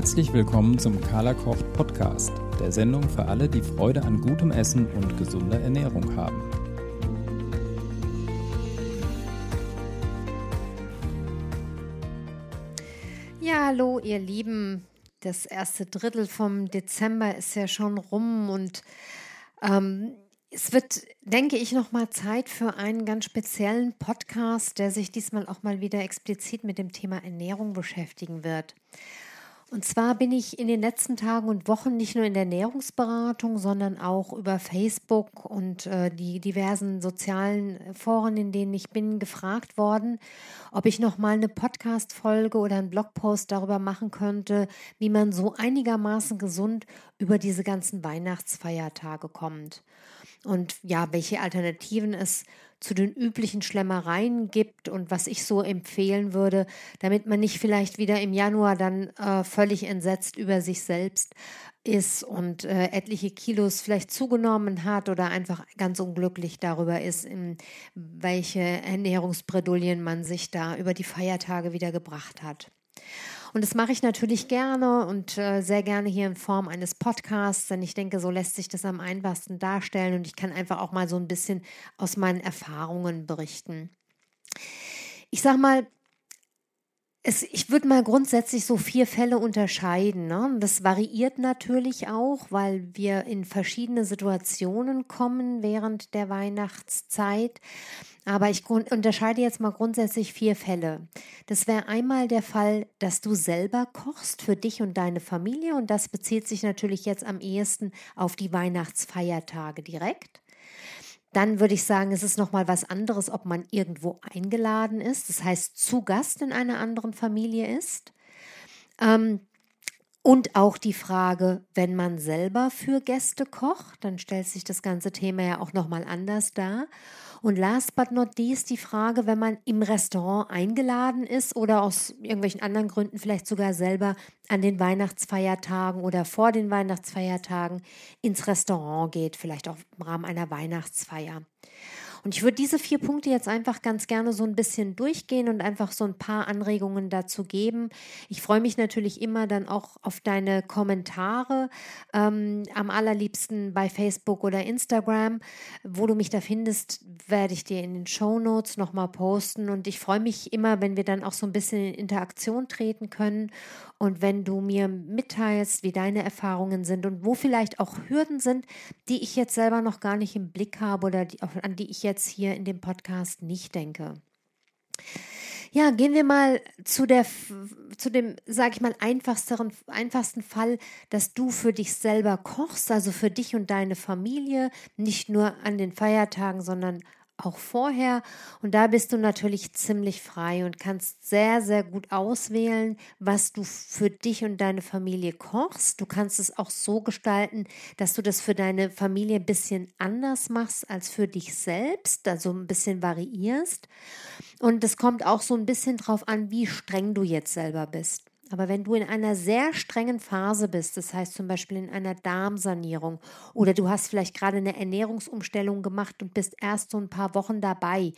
Herzlich willkommen zum Carla Kocht Podcast, der Sendung für alle, die Freude an gutem Essen und gesunder Ernährung haben. Ja, hallo ihr Lieben. Das erste Drittel vom Dezember ist ja schon rum und ähm, es wird, denke ich, noch mal Zeit für einen ganz speziellen Podcast, der sich diesmal auch mal wieder explizit mit dem Thema Ernährung beschäftigen wird. Und zwar bin ich in den letzten Tagen und Wochen nicht nur in der Ernährungsberatung, sondern auch über Facebook und äh, die diversen sozialen Foren, in denen ich bin, gefragt worden, ob ich noch mal eine Podcast-Folge oder einen Blogpost darüber machen könnte, wie man so einigermaßen gesund über diese ganzen Weihnachtsfeiertage kommt. Und ja, welche Alternativen es zu den üblichen Schlemmereien gibt und was ich so empfehlen würde, damit man nicht vielleicht wieder im Januar dann äh, völlig entsetzt über sich selbst ist und äh, etliche Kilos vielleicht zugenommen hat oder einfach ganz unglücklich darüber ist, in welche Ernährungsbredouillen man sich da über die Feiertage wieder gebracht hat. Und das mache ich natürlich gerne und äh, sehr gerne hier in Form eines Podcasts, denn ich denke, so lässt sich das am einfachsten darstellen und ich kann einfach auch mal so ein bisschen aus meinen Erfahrungen berichten. Ich sage mal, es, ich würde mal grundsätzlich so vier Fälle unterscheiden. Ne? Das variiert natürlich auch, weil wir in verschiedene Situationen kommen während der Weihnachtszeit. Aber ich unterscheide jetzt mal grundsätzlich vier Fälle. Das wäre einmal der Fall, dass du selber kochst für dich und deine Familie. Und das bezieht sich natürlich jetzt am ehesten auf die Weihnachtsfeiertage direkt. Dann würde ich sagen, es ist nochmal was anderes, ob man irgendwo eingeladen ist, das heißt zu Gast in einer anderen Familie ist. Ähm, und auch die Frage, wenn man selber für Gäste kocht, dann stellt sich das ganze Thema ja auch nochmal anders dar. Und last but not least die Frage, wenn man im Restaurant eingeladen ist oder aus irgendwelchen anderen Gründen vielleicht sogar selber an den Weihnachtsfeiertagen oder vor den Weihnachtsfeiertagen ins Restaurant geht, vielleicht auch im Rahmen einer Weihnachtsfeier. Und ich würde diese vier Punkte jetzt einfach ganz gerne so ein bisschen durchgehen und einfach so ein paar Anregungen dazu geben. Ich freue mich natürlich immer dann auch auf deine Kommentare, ähm, am allerliebsten bei Facebook oder Instagram. Wo du mich da findest, werde ich dir in den Show Notes nochmal posten. Und ich freue mich immer, wenn wir dann auch so ein bisschen in Interaktion treten können und wenn du mir mitteilst, wie deine Erfahrungen sind und wo vielleicht auch Hürden sind, die ich jetzt selber noch gar nicht im Blick habe oder die, an die ich jetzt hier in dem Podcast nicht denke. Ja, gehen wir mal zu der, zu dem, sag ich mal, einfachsten, einfachsten Fall, dass du für dich selber kochst, also für dich und deine Familie, nicht nur an den Feiertagen, sondern auch vorher. Und da bist du natürlich ziemlich frei und kannst sehr, sehr gut auswählen, was du für dich und deine Familie kochst. Du kannst es auch so gestalten, dass du das für deine Familie ein bisschen anders machst als für dich selbst, also ein bisschen variierst. Und es kommt auch so ein bisschen drauf an, wie streng du jetzt selber bist. Aber wenn du in einer sehr strengen Phase bist, das heißt zum Beispiel in einer Darmsanierung oder du hast vielleicht gerade eine Ernährungsumstellung gemacht und bist erst so ein paar Wochen dabei,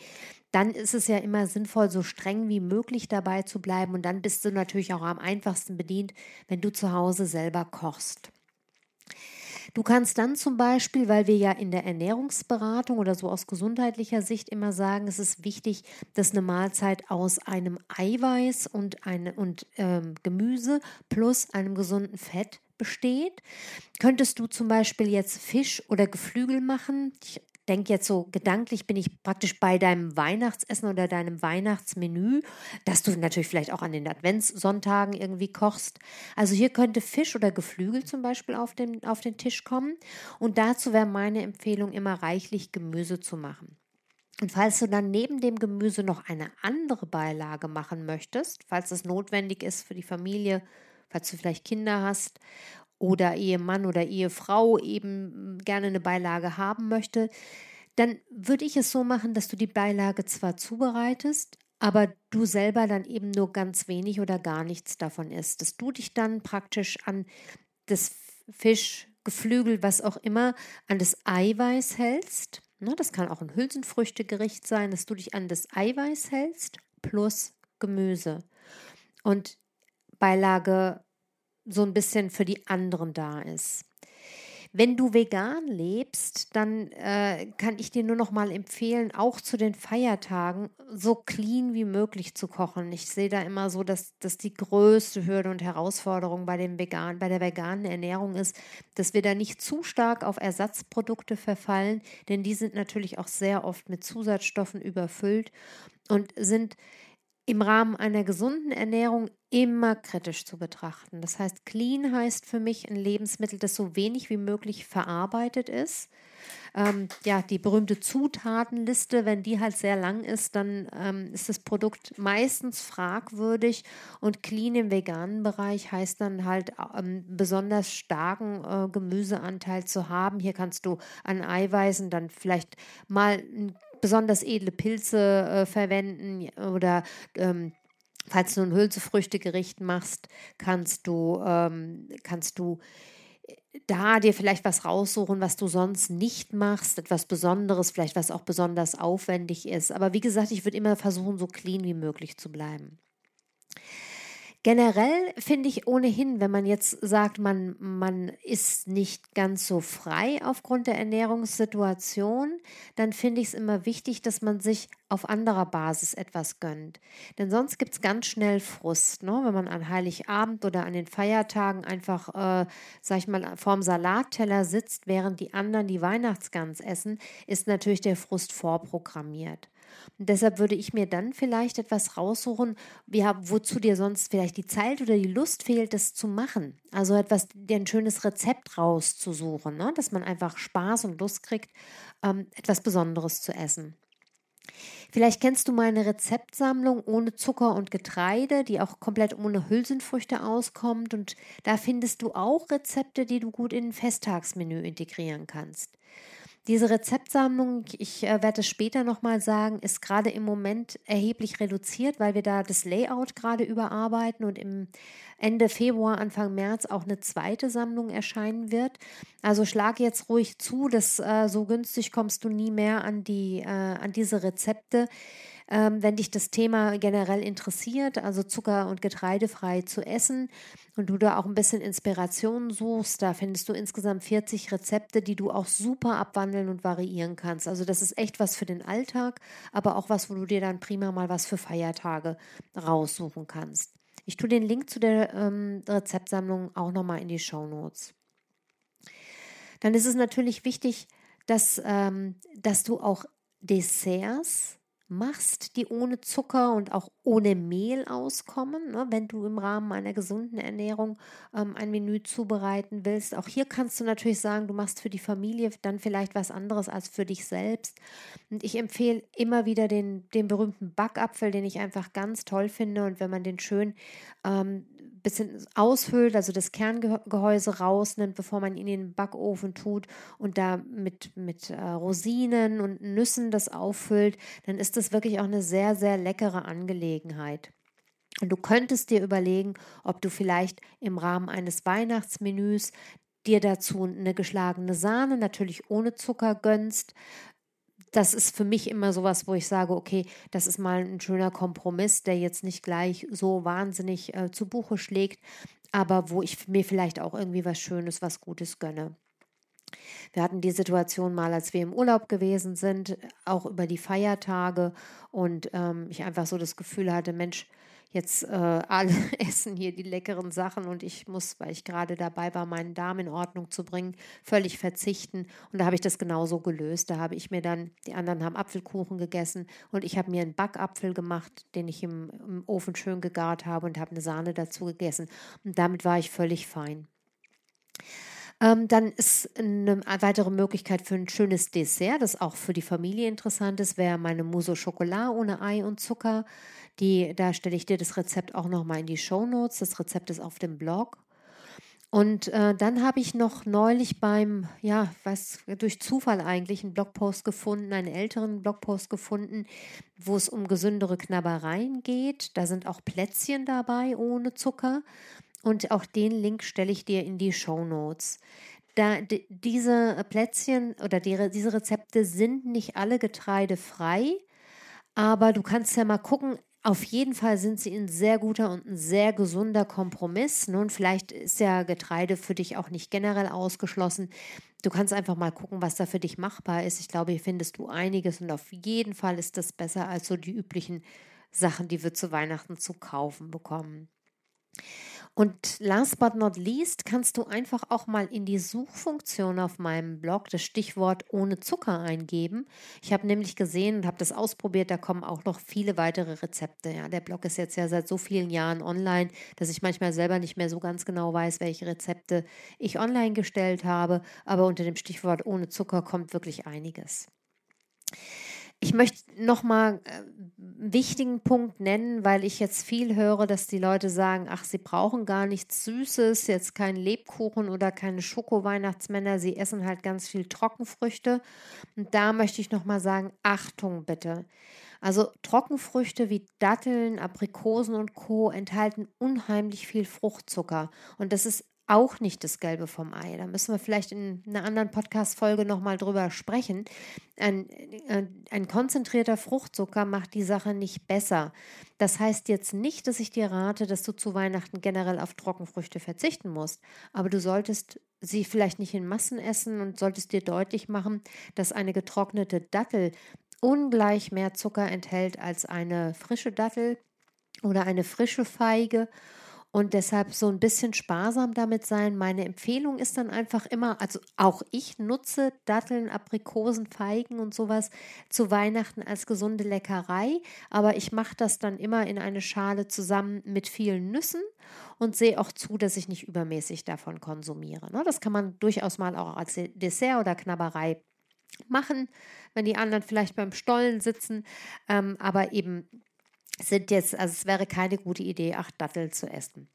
dann ist es ja immer sinnvoll, so streng wie möglich dabei zu bleiben. Und dann bist du natürlich auch am einfachsten bedient, wenn du zu Hause selber kochst. Du kannst dann zum Beispiel, weil wir ja in der Ernährungsberatung oder so aus gesundheitlicher Sicht immer sagen, es ist wichtig, dass eine Mahlzeit aus einem Eiweiß und, eine, und ähm, Gemüse plus einem gesunden Fett besteht. Könntest du zum Beispiel jetzt Fisch oder Geflügel machen? Ich denke jetzt so gedanklich bin ich praktisch bei deinem Weihnachtsessen oder deinem Weihnachtsmenü, dass du natürlich vielleicht auch an den Adventssonntagen irgendwie kochst. Also hier könnte Fisch oder Geflügel zum Beispiel auf den, auf den Tisch kommen. Und dazu wäre meine Empfehlung immer reichlich Gemüse zu machen. Und falls du dann neben dem Gemüse noch eine andere Beilage machen möchtest, falls es notwendig ist für die Familie, falls du vielleicht Kinder hast oder Ehemann oder Ehefrau eben gerne eine Beilage haben möchte, dann würde ich es so machen, dass du die Beilage zwar zubereitest, aber du selber dann eben nur ganz wenig oder gar nichts davon isst. Dass du dich dann praktisch an das Fisch, Geflügel, was auch immer, an das Eiweiß hältst. Ne, das kann auch ein Hülsenfrüchtegericht sein, dass du dich an das Eiweiß hältst plus Gemüse. Und Beilage so ein bisschen für die anderen da ist. Wenn du vegan lebst, dann äh, kann ich dir nur noch mal empfehlen, auch zu den Feiertagen so clean wie möglich zu kochen. Ich sehe da immer so, dass, dass die größte Hürde und Herausforderung bei, dem vegan, bei der veganen Ernährung ist, dass wir da nicht zu stark auf Ersatzprodukte verfallen, denn die sind natürlich auch sehr oft mit Zusatzstoffen überfüllt und sind im Rahmen einer gesunden Ernährung immer kritisch zu betrachten. Das heißt, clean heißt für mich ein Lebensmittel, das so wenig wie möglich verarbeitet ist. Ähm, ja, die berühmte Zutatenliste, wenn die halt sehr lang ist, dann ähm, ist das Produkt meistens fragwürdig und clean im veganen Bereich heißt dann halt ähm, besonders starken äh, Gemüseanteil zu haben. Hier kannst du an Eiweißen dann vielleicht mal ein besonders edle Pilze äh, verwenden oder ähm, falls du ein Hülsefrüchtegericht machst, kannst du, ähm, kannst du äh, da dir vielleicht was raussuchen, was du sonst nicht machst, etwas Besonderes, vielleicht was auch besonders aufwendig ist. Aber wie gesagt, ich würde immer versuchen, so clean wie möglich zu bleiben. Generell finde ich ohnehin, wenn man jetzt sagt, man, man ist nicht ganz so frei aufgrund der Ernährungssituation, dann finde ich es immer wichtig, dass man sich auf anderer Basis etwas gönnt. Denn sonst gibt es ganz schnell Frust, ne? wenn man an Heiligabend oder an den Feiertagen einfach, äh, sag ich mal, vorm Salatteller sitzt, während die anderen die Weihnachtsgans essen, ist natürlich der Frust vorprogrammiert. Und deshalb würde ich mir dann vielleicht etwas raussuchen, ja, wozu dir sonst vielleicht die Zeit oder die Lust fehlt, das zu machen. Also etwas, dir ein schönes Rezept rauszusuchen, ne? dass man einfach Spaß und Lust kriegt, ähm, etwas Besonderes zu essen. Vielleicht kennst du meine Rezeptsammlung ohne Zucker und Getreide, die auch komplett ohne Hülsenfrüchte auskommt. Und da findest du auch Rezepte, die du gut in ein Festtagsmenü integrieren kannst. Diese Rezeptsammlung, ich äh, werde es später nochmal sagen, ist gerade im Moment erheblich reduziert, weil wir da das Layout gerade überarbeiten und im Ende Februar, Anfang März auch eine zweite Sammlung erscheinen wird. Also schlag jetzt ruhig zu, dass äh, so günstig kommst du nie mehr an die äh, an diese Rezepte. Ähm, wenn dich das Thema generell interessiert, also Zucker- und Getreidefrei zu essen und du da auch ein bisschen Inspiration suchst, da findest du insgesamt 40 Rezepte, die du auch super abwandeln und variieren kannst. Also das ist echt was für den Alltag, aber auch was, wo du dir dann prima mal was für Feiertage raussuchen kannst. Ich tue den Link zu der ähm, Rezeptsammlung auch nochmal in die Show Notes. Dann ist es natürlich wichtig, dass, ähm, dass du auch Desserts machst, die ohne Zucker und auch ohne Mehl auskommen, ne, wenn du im Rahmen einer gesunden Ernährung ähm, ein Menü zubereiten willst. Auch hier kannst du natürlich sagen, du machst für die Familie dann vielleicht was anderes als für dich selbst. Und ich empfehle immer wieder den, den berühmten Backapfel, den ich einfach ganz toll finde. Und wenn man den schön ähm, bisschen aushöhlt, also das Kerngehäuse rausnimmt, bevor man ihn in den Backofen tut und da mit, mit äh, Rosinen und Nüssen das auffüllt, dann ist das wirklich auch eine sehr, sehr leckere Angelegenheit. Und du könntest dir überlegen, ob du vielleicht im Rahmen eines Weihnachtsmenüs dir dazu eine geschlagene Sahne, natürlich ohne Zucker gönnst, das ist für mich immer sowas, wo ich sage, okay, das ist mal ein schöner Kompromiss, der jetzt nicht gleich so wahnsinnig äh, zu Buche schlägt, aber wo ich mir vielleicht auch irgendwie was Schönes, was Gutes gönne. Wir hatten die Situation mal, als wir im Urlaub gewesen sind, auch über die Feiertage und ähm, ich einfach so das Gefühl hatte, Mensch, jetzt äh, alle essen hier die leckeren Sachen und ich muss, weil ich gerade dabei war, meinen Darm in Ordnung zu bringen, völlig verzichten. Und da habe ich das genauso gelöst. Da habe ich mir dann, die anderen haben Apfelkuchen gegessen und ich habe mir einen Backapfel gemacht, den ich im, im Ofen schön gegart habe und habe eine Sahne dazu gegessen. Und damit war ich völlig fein. Ähm, dann ist eine weitere Möglichkeit für ein schönes Dessert, das auch für die Familie interessant ist, wäre meine Mousse au Chocolat ohne Ei und Zucker. Die, da stelle ich dir das Rezept auch nochmal in die Show Notes. Das Rezept ist auf dem Blog. Und äh, dann habe ich noch neulich beim, ja, was durch Zufall eigentlich einen Blogpost gefunden, einen älteren Blogpost gefunden, wo es um gesündere Knabbereien geht. Da sind auch Plätzchen dabei ohne Zucker. Und auch den Link stelle ich dir in die Show Notes. Da, diese Plätzchen oder die, diese Rezepte sind nicht alle getreidefrei, aber du kannst ja mal gucken, auf jeden Fall sind sie ein sehr guter und ein sehr gesunder Kompromiss. Nun, vielleicht ist ja Getreide für dich auch nicht generell ausgeschlossen. Du kannst einfach mal gucken, was da für dich machbar ist. Ich glaube, hier findest du einiges und auf jeden Fall ist das besser als so die üblichen Sachen, die wir zu Weihnachten zu kaufen bekommen. Und last but not least kannst du einfach auch mal in die Suchfunktion auf meinem Blog das Stichwort ohne Zucker eingeben. Ich habe nämlich gesehen und habe das ausprobiert, da kommen auch noch viele weitere Rezepte. Ja, der Blog ist jetzt ja seit so vielen Jahren online, dass ich manchmal selber nicht mehr so ganz genau weiß, welche Rezepte ich online gestellt habe. Aber unter dem Stichwort ohne Zucker kommt wirklich einiges. Ich möchte nochmal einen äh, wichtigen Punkt nennen, weil ich jetzt viel höre, dass die Leute sagen, ach, sie brauchen gar nichts Süßes, jetzt keinen Lebkuchen oder keine Schoko-Weihnachtsmänner, sie essen halt ganz viel Trockenfrüchte. Und da möchte ich nochmal sagen, Achtung bitte. Also Trockenfrüchte wie Datteln, Aprikosen und Co. enthalten unheimlich viel Fruchtzucker. Und das ist auch nicht das Gelbe vom Ei. Da müssen wir vielleicht in einer anderen Podcast-Folge nochmal drüber sprechen. Ein, äh, ein, konzentrierter Fruchtzucker macht die Sache nicht besser. Das heißt jetzt nicht, dass ich dir rate, dass du zu Weihnachten generell auf Trockenfrüchte verzichten musst. Aber du solltest sie vielleicht nicht in Massen essen und solltest dir deutlich machen, dass eine getrocknete Dattel ungleich mehr Zucker enthält als eine frische Dattel oder eine frische Feige und deshalb so ein bisschen sparsam damit sein. Meine Empfehlung ist dann einfach immer, also auch ich nutze Datteln, Aprikosen, Feigen und sowas zu Weihnachten als gesunde Leckerei, aber ich mache das dann immer in eine Schale zusammen mit vielen Nüssen und sehe auch zu, dass ich nicht übermäßig davon konsumiere. Ne? Das kann man durchaus mal auch als Dessert oder Knabberei machen, wenn die anderen vielleicht beim Stollen sitzen, ähm, aber eben sind jetzt, also es wäre keine gute Idee, acht Datteln zu essen.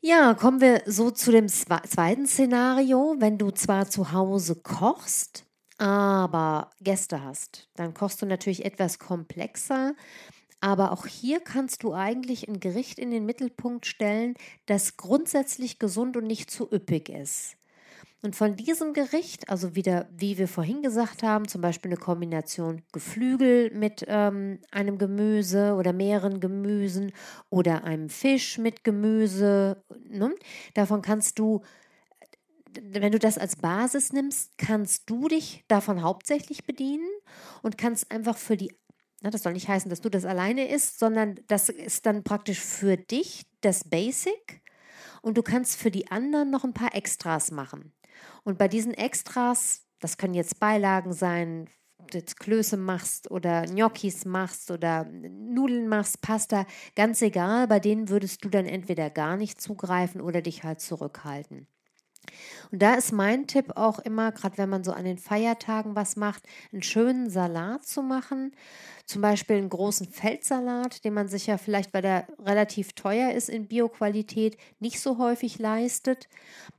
Ja, kommen wir so zu dem zweiten Szenario. Wenn du zwar zu Hause kochst, aber Gäste hast, dann kochst du natürlich etwas komplexer. Aber auch hier kannst du eigentlich ein Gericht in den Mittelpunkt stellen, das grundsätzlich gesund und nicht zu üppig ist. Und von diesem Gericht, also wieder, wie wir vorhin gesagt haben, zum Beispiel eine Kombination Geflügel mit ähm, einem Gemüse oder mehreren Gemüsen oder einem Fisch mit Gemüse, ne? davon kannst du, wenn du das als Basis nimmst, kannst du dich davon hauptsächlich bedienen und kannst einfach für die na, das soll nicht heißen, dass du das alleine isst, sondern das ist dann praktisch für dich das Basic und du kannst für die anderen noch ein paar Extras machen. Und bei diesen Extras, das können jetzt Beilagen sein, jetzt Klöße machst oder Gnocchis machst oder Nudeln machst, Pasta, ganz egal, bei denen würdest du dann entweder gar nicht zugreifen oder dich halt zurückhalten. Und da ist mein Tipp auch immer, gerade wenn man so an den Feiertagen was macht, einen schönen Salat zu machen. Zum Beispiel einen großen Feldsalat, den man sich ja vielleicht, weil der relativ teuer ist in Bioqualität, nicht so häufig leistet.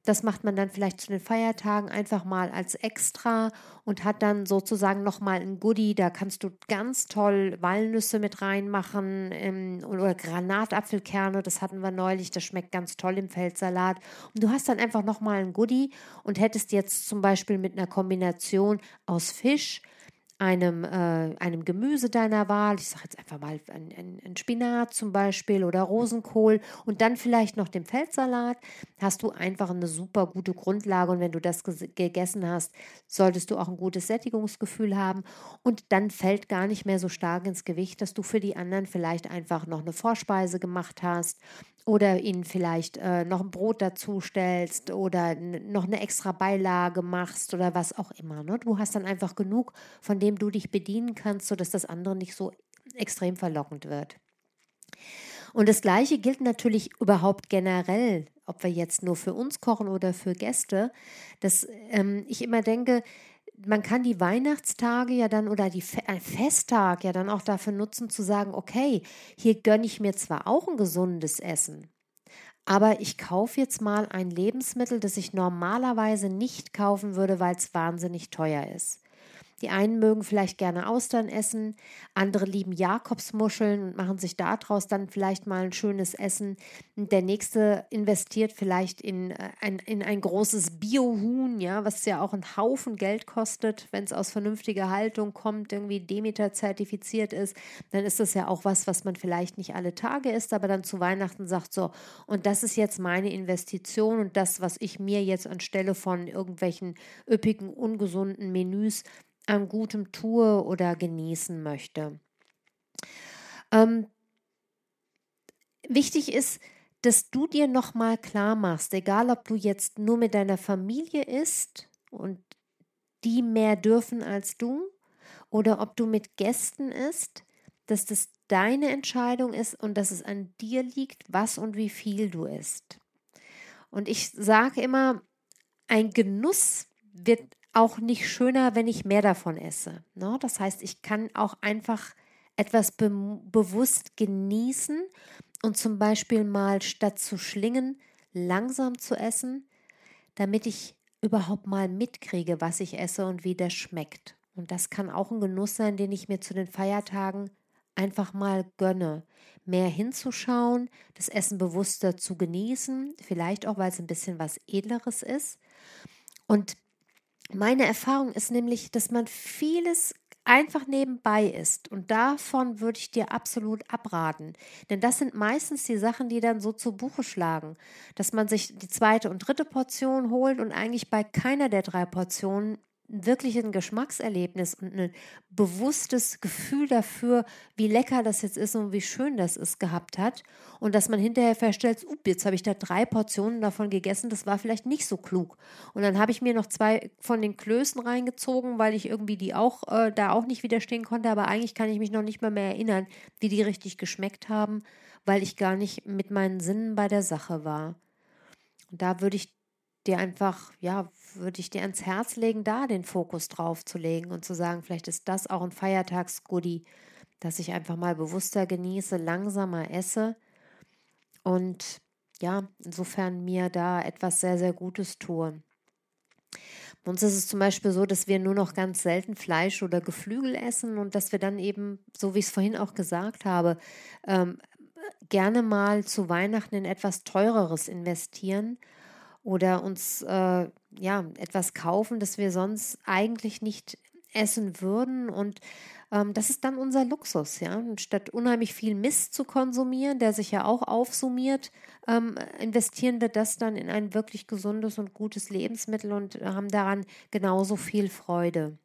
Das macht man dann vielleicht zu den Feiertagen einfach mal als extra und hat dann sozusagen nochmal ein Goodie. Da kannst du ganz toll Walnüsse mit reinmachen ähm, oder Granatapfelkerne. Das hatten wir neulich. Das schmeckt ganz toll im Feldsalat. Und du hast dann einfach nochmal ein Goodie und hättest jetzt zum Beispiel mit einer Kombination aus Fisch, einem, äh, einem Gemüse deiner Wahl, ich sage jetzt einfach mal ein, ein, ein, Spinat zum Beispiel oder Rosenkohl und dann vielleicht noch dem Feldsalat, hast du einfach eine super gute Grundlage und wenn du das gegessen hast, solltest du auch ein gutes Sättigungsgefühl haben und dann fällt gar nicht mehr so stark ins Gewicht, dass du für die anderen vielleicht einfach noch eine Vorspeise gemacht hast oder ihnen vielleicht äh, noch ein Brot dazu stellst oder noch eine extra Beilage machst oder was auch immer. Ne? Du hast dann einfach genug, von dem du dich bedienen kannst, sodass das andere nicht so extrem verlockend wird. Und das Gleiche gilt natürlich überhaupt generell, ob wir jetzt nur für uns kochen oder für Gäste, dass ähm, ich immer denke, man kann die Weihnachtstage ja dann oder die Fe ein Festtag ja dann auch dafür nutzen zu sagen, okay, hier gönne ich mir zwar auch ein gesundes Essen, aber ich kaufe jetzt mal ein Lebensmittel, das ich normalerweise nicht kaufen würde, weil es wahnsinnig teuer ist. Die einen mögen vielleicht gerne Austern essen, andere lieben Jakobsmuscheln und machen sich daraus dann vielleicht mal ein schönes Essen. Und der nächste investiert vielleicht in äh, ein, in ein großes Biohuhn, ja, was ja auch einen Haufen Geld kostet, wenn es aus vernünftiger Haltung kommt, irgendwie Demeter zertifiziert ist, dann ist das ja auch was, was man vielleicht nicht alle Tage isst, aber dann zu Weihnachten sagt so, und das ist jetzt meine Investition und das, was ich mir jetzt anstelle von irgendwelchen üppigen, ungesunden Menüs an Gutem tue oder genießen möchte. Ähm, wichtig ist, dass du dir nochmal klar machst, egal ob du jetzt nur mit deiner Familie isst und die mehr dürfen als du, oder ob du mit Gästen isst, dass das deine Entscheidung ist und dass es an dir liegt, was und wie viel du isst. Und ich sage immer, ein Genuss wird auch nicht schöner, wenn ich mehr davon esse. Ne? Das heißt, ich kann auch einfach etwas be bewusst genießen und zum Beispiel mal statt zu schlingen, langsam zu essen, damit ich überhaupt mal mitkriege, was ich esse und wie das schmeckt. Und das kann auch ein Genuss sein, den ich mir zu den Feiertagen einfach mal gönne. Mehr hinzuschauen, das Essen bewusster zu genießen, vielleicht auch, weil es ein bisschen was Edleres ist. Und meine Erfahrung ist nämlich, dass man vieles einfach nebenbei ist. Und davon würde ich dir absolut abraten. Denn das sind meistens die Sachen, die dann so zu Buche schlagen. Dass man sich die zweite und dritte Portion holt und eigentlich bei keiner der drei Portionen wirklich ein Geschmackserlebnis und ein bewusstes Gefühl dafür, wie lecker das jetzt ist und wie schön das ist, gehabt hat. Und dass man hinterher feststellt, up, jetzt habe ich da drei Portionen davon gegessen, das war vielleicht nicht so klug. Und dann habe ich mir noch zwei von den Klößen reingezogen, weil ich irgendwie die auch äh, da auch nicht widerstehen konnte. Aber eigentlich kann ich mich noch nicht mal mehr erinnern, wie die richtig geschmeckt haben, weil ich gar nicht mit meinen Sinnen bei der Sache war. Und da würde ich dir einfach, ja, würde ich dir ans Herz legen, da den Fokus drauf zu legen und zu sagen, vielleicht ist das auch ein Feiertagsgoodie, dass ich einfach mal bewusster genieße, langsamer esse und ja, insofern mir da etwas sehr, sehr Gutes tue. Bei uns ist es zum Beispiel so, dass wir nur noch ganz selten Fleisch oder Geflügel essen und dass wir dann eben, so wie ich es vorhin auch gesagt habe, ähm, gerne mal zu Weihnachten in etwas teureres investieren oder uns äh, ja etwas kaufen, das wir sonst eigentlich nicht essen würden und ähm, das ist dann unser Luxus, ja. Und statt unheimlich viel Mist zu konsumieren, der sich ja auch aufsummiert, ähm, investieren wir das dann in ein wirklich gesundes und gutes Lebensmittel und haben daran genauso viel Freude.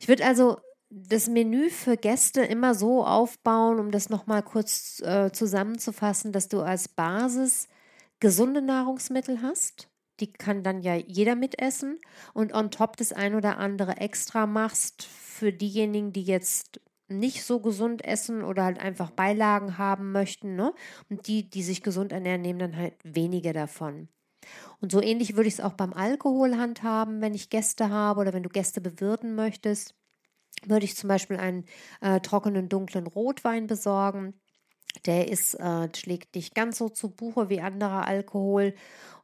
Ich würde also das Menü für Gäste immer so aufbauen, um das nochmal kurz äh, zusammenzufassen, dass du als Basis gesunde Nahrungsmittel hast, die kann dann ja jeder mitessen und on top das ein oder andere extra machst für diejenigen, die jetzt nicht so gesund essen oder halt einfach Beilagen haben möchten, ne? Und die, die sich gesund ernähren, nehmen dann halt weniger davon. Und so ähnlich würde ich es auch beim Alkohol handhaben, wenn ich Gäste habe oder wenn du Gäste bewirten möchtest, würde ich zum Beispiel einen äh, trockenen dunklen Rotwein besorgen der ist, äh, schlägt nicht ganz so zu Buche wie anderer Alkohol.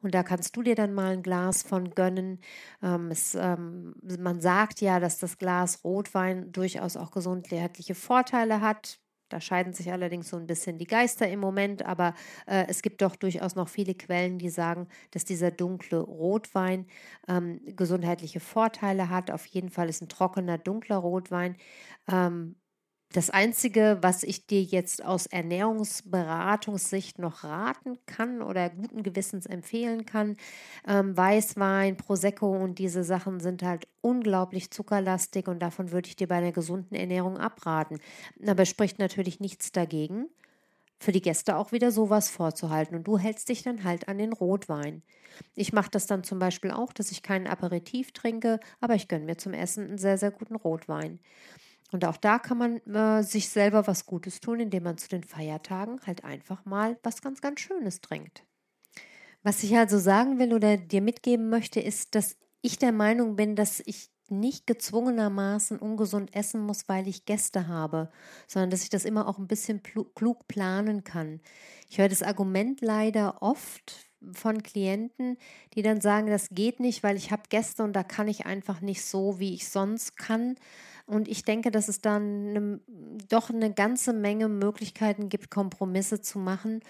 Und da kannst du dir dann mal ein Glas von gönnen. Ähm, es, ähm, man sagt ja, dass das Glas Rotwein durchaus auch gesundheitliche Vorteile hat. Da scheiden sich allerdings so ein bisschen die Geister im Moment, aber äh, es gibt doch durchaus noch viele Quellen, die sagen, dass dieser dunkle Rotwein ähm, gesundheitliche Vorteile hat. Auf jeden Fall ist ein trockener, dunkler Rotwein ähm, das Einzige, was ich dir jetzt aus Ernährungsberatungssicht noch raten kann oder guten Gewissens empfehlen kann, ähm, Weißwein, Prosecco und diese Sachen sind halt unglaublich zuckerlastig und davon würde ich dir bei einer gesunden Ernährung abraten. Aber spricht natürlich nichts dagegen, für die Gäste auch wieder sowas vorzuhalten und du hältst dich dann halt an den Rotwein. Ich mache das dann zum Beispiel auch, dass ich keinen Aperitif trinke, aber ich gönne mir zum Essen einen sehr, sehr guten Rotwein. Und auch da kann man äh, sich selber was Gutes tun, indem man zu den Feiertagen halt einfach mal was ganz, ganz Schönes trinkt. Was ich also sagen will oder dir mitgeben möchte, ist, dass ich der Meinung bin, dass ich nicht gezwungenermaßen ungesund essen muss, weil ich Gäste habe, sondern dass ich das immer auch ein bisschen klug planen kann. Ich höre das Argument leider oft, von Klienten, die dann sagen, das geht nicht, weil ich habe Gäste und da kann ich einfach nicht so, wie ich sonst kann. Und ich denke, dass es dann eine, doch eine ganze Menge Möglichkeiten gibt, Kompromisse zu machen.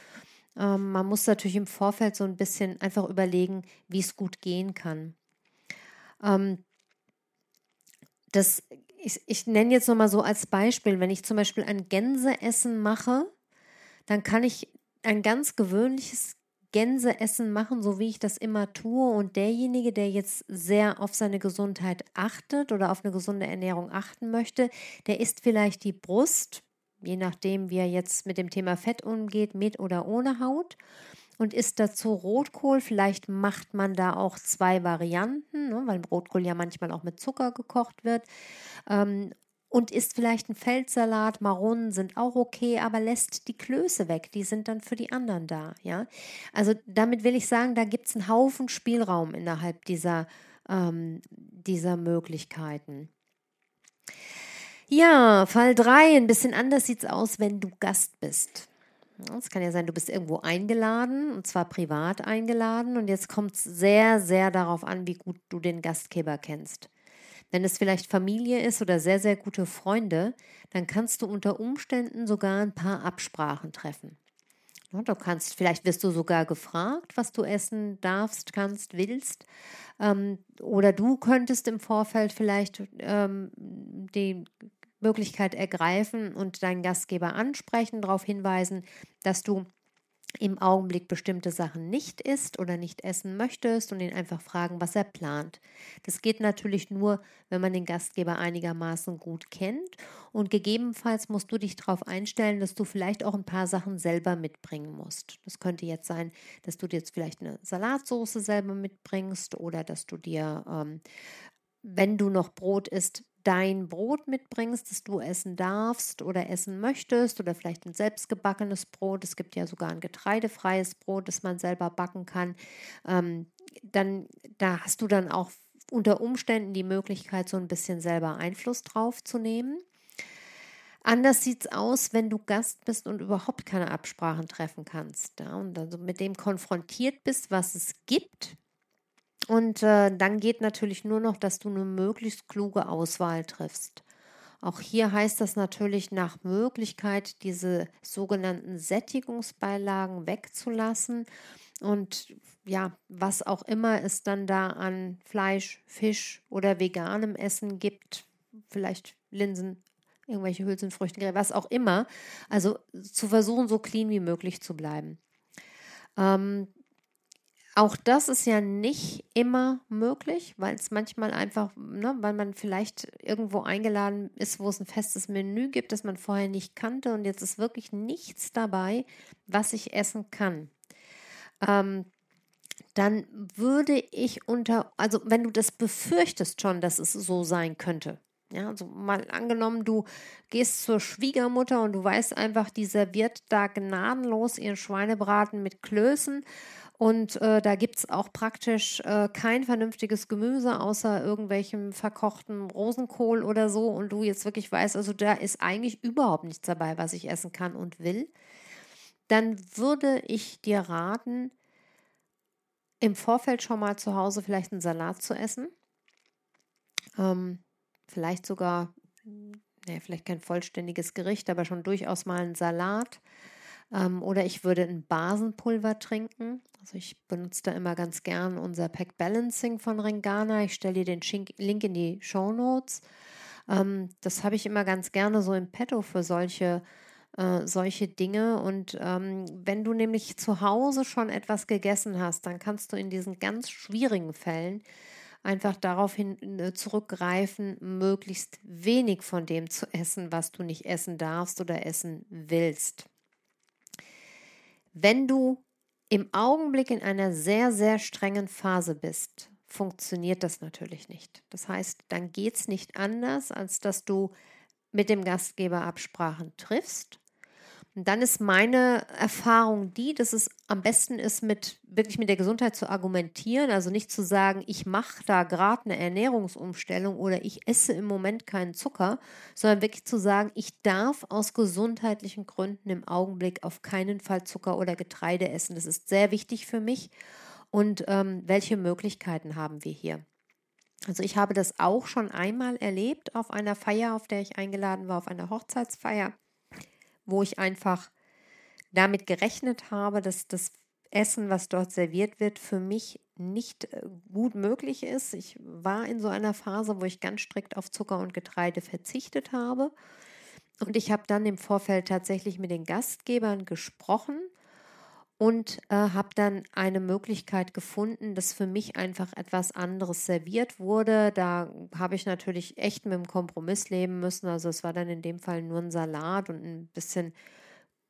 Ähm, man muss natürlich im Vorfeld so ein bisschen einfach überlegen, wie es gut gehen kann. Ähm, das, ich, ich nenne jetzt nochmal so als Beispiel, wenn ich zum Beispiel ein Gänseessen mache, dann kann ich ein ganz gewöhnliches Gänseessen machen, so wie ich das immer tue. Und derjenige, der jetzt sehr auf seine Gesundheit achtet oder auf eine gesunde Ernährung achten möchte, der isst vielleicht die Brust, je nachdem, wie er jetzt mit dem Thema Fett umgeht, mit oder ohne Haut. Und isst dazu Rotkohl. Vielleicht macht man da auch zwei Varianten, ne, weil Rotkohl ja manchmal auch mit Zucker gekocht wird. Ähm, und isst vielleicht einen Feldsalat, Maronen sind auch okay, aber lässt die Klöße weg, die sind dann für die anderen da, ja. Also damit will ich sagen, da gibt es einen Haufen Spielraum innerhalb dieser, ähm, dieser Möglichkeiten. Ja, Fall 3, ein bisschen anders sieht es aus, wenn du Gast bist. Es kann ja sein, du bist irgendwo eingeladen, und zwar privat eingeladen, und jetzt kommt es sehr, sehr darauf an, wie gut du den Gastgeber kennst. Wenn es vielleicht Familie ist oder sehr, sehr gute Freunde, dann kannst du unter Umständen sogar ein paar Absprachen treffen. Du kannst, vielleicht wirst du sogar gefragt, was du essen darfst, kannst, willst. Ähm, oder du könntest im Vorfeld vielleicht ähm, die Möglichkeit ergreifen und deinen Gastgeber ansprechen, darauf hinweisen, dass du im Augenblick bestimmte Sachen nicht isst oder nicht essen möchtest und ihn einfach fragen, was er plant. Das geht natürlich nur, wenn man den Gastgeber einigermaßen gut kennt und gegebenenfalls musst du dich darauf einstellen, dass du vielleicht auch ein paar Sachen selber mitbringen musst. Das könnte jetzt sein, dass du dir jetzt vielleicht eine Salatsauce selber mitbringst oder dass du dir ähm, wenn du noch Brot isst, dein Brot mitbringst, das du essen darfst oder essen möchtest oder vielleicht ein selbstgebackenes Brot. Es gibt ja sogar ein getreidefreies Brot, das man selber backen kann. Ähm, dann da hast du dann auch unter Umständen die Möglichkeit, so ein bisschen selber Einfluss drauf zu nehmen. Anders sieht es aus, wenn du Gast bist und überhaupt keine Absprachen treffen kannst. Ja, und also mit dem konfrontiert bist, was es gibt und äh, dann geht natürlich nur noch, dass du eine möglichst kluge Auswahl triffst. Auch hier heißt das natürlich nach Möglichkeit, diese sogenannten Sättigungsbeilagen wegzulassen. Und ja, was auch immer es dann da an Fleisch, Fisch oder veganem Essen gibt, vielleicht Linsen, irgendwelche Hülsenfrüchte, was auch immer. Also zu versuchen, so clean wie möglich zu bleiben. Ähm, auch das ist ja nicht immer möglich, weil es manchmal einfach, ne, weil man vielleicht irgendwo eingeladen ist, wo es ein festes Menü gibt, das man vorher nicht kannte und jetzt ist wirklich nichts dabei, was ich essen kann. Ähm, dann würde ich unter, also wenn du das befürchtest schon, dass es so sein könnte, ja, also mal angenommen, du gehst zur Schwiegermutter und du weißt einfach, die serviert da gnadenlos ihren Schweinebraten mit Klößen und äh, da gibt es auch praktisch äh, kein vernünftiges Gemüse außer irgendwelchem verkochten Rosenkohl oder so. Und du jetzt wirklich weißt, also da ist eigentlich überhaupt nichts dabei, was ich essen kann und will. Dann würde ich dir raten, im Vorfeld schon mal zu Hause vielleicht einen Salat zu essen. Ähm, vielleicht sogar, naja, vielleicht kein vollständiges Gericht, aber schon durchaus mal einen Salat. Ähm, oder ich würde ein Basenpulver trinken. Also ich benutze da immer ganz gern unser Pack Balancing von Ringana. Ich stelle dir den Link in die Show Notes. Ähm, das habe ich immer ganz gerne so im Petto für solche äh, solche Dinge. Und ähm, wenn du nämlich zu Hause schon etwas gegessen hast, dann kannst du in diesen ganz schwierigen Fällen einfach darauf hin äh, zurückgreifen, möglichst wenig von dem zu essen, was du nicht essen darfst oder essen willst. Wenn du im Augenblick in einer sehr, sehr strengen Phase bist, funktioniert das natürlich nicht. Das heißt, dann geht es nicht anders, als dass du mit dem Gastgeber Absprachen triffst Und dann ist meine Erfahrung die, dass es am besten ist, mit wirklich mit der Gesundheit zu argumentieren, also nicht zu sagen, ich mache da gerade eine Ernährungsumstellung oder ich esse im Moment keinen Zucker, sondern wirklich zu sagen, ich darf aus gesundheitlichen Gründen im Augenblick auf keinen Fall Zucker oder Getreide essen. Das ist sehr wichtig für mich. Und ähm, welche Möglichkeiten haben wir hier? Also ich habe das auch schon einmal erlebt auf einer Feier, auf der ich eingeladen war, auf einer Hochzeitsfeier wo ich einfach damit gerechnet habe, dass das Essen, was dort serviert wird, für mich nicht äh, gut möglich ist. Ich war in so einer Phase, wo ich ganz strikt auf Zucker und Getreide verzichtet habe. Und ich habe dann im Vorfeld tatsächlich mit den Gastgebern gesprochen und äh, habe dann eine Möglichkeit gefunden, dass für mich einfach etwas anderes serviert wurde. Da habe ich natürlich echt mit dem Kompromiss leben müssen. Also es war dann in dem Fall nur ein Salat und ein bisschen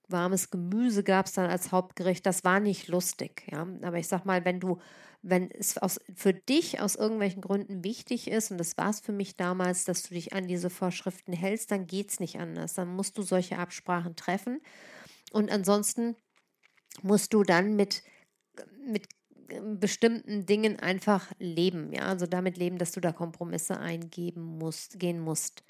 warmes Gemüse gab es dann als Hauptgericht. Das war nicht lustig, ja. Aber ich sag mal, wenn du, wenn es aus, für dich aus irgendwelchen Gründen wichtig ist, und das war es für mich damals, dass du dich an diese Vorschriften hältst, dann geht es nicht anders. Dann musst du solche Absprachen treffen. Und ansonsten musst du dann mit, mit bestimmten Dingen einfach leben, ja, also damit leben, dass du da Kompromisse eingeben musst, gehen musst.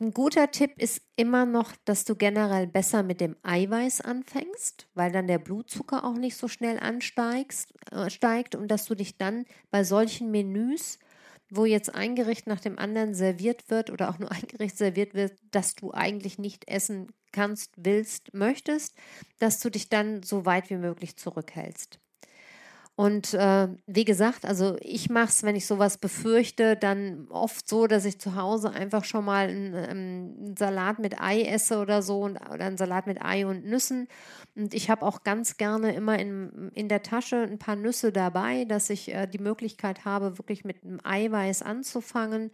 Ein guter Tipp ist immer noch, dass du generell besser mit dem Eiweiß anfängst, weil dann der Blutzucker auch nicht so schnell ansteigt äh, steigt und dass du dich dann bei solchen Menüs wo jetzt ein Gericht nach dem anderen serviert wird oder auch nur ein Gericht serviert wird, das du eigentlich nicht essen kannst, willst, möchtest, dass du dich dann so weit wie möglich zurückhältst. Und äh, wie gesagt, also ich mache es, wenn ich sowas befürchte, dann oft so, dass ich zu Hause einfach schon mal einen, ähm, einen Salat mit Ei esse oder so und, oder einen Salat mit Ei und Nüssen. Und ich habe auch ganz gerne immer in, in der Tasche ein paar Nüsse dabei, dass ich äh, die Möglichkeit habe, wirklich mit einem Eiweiß anzufangen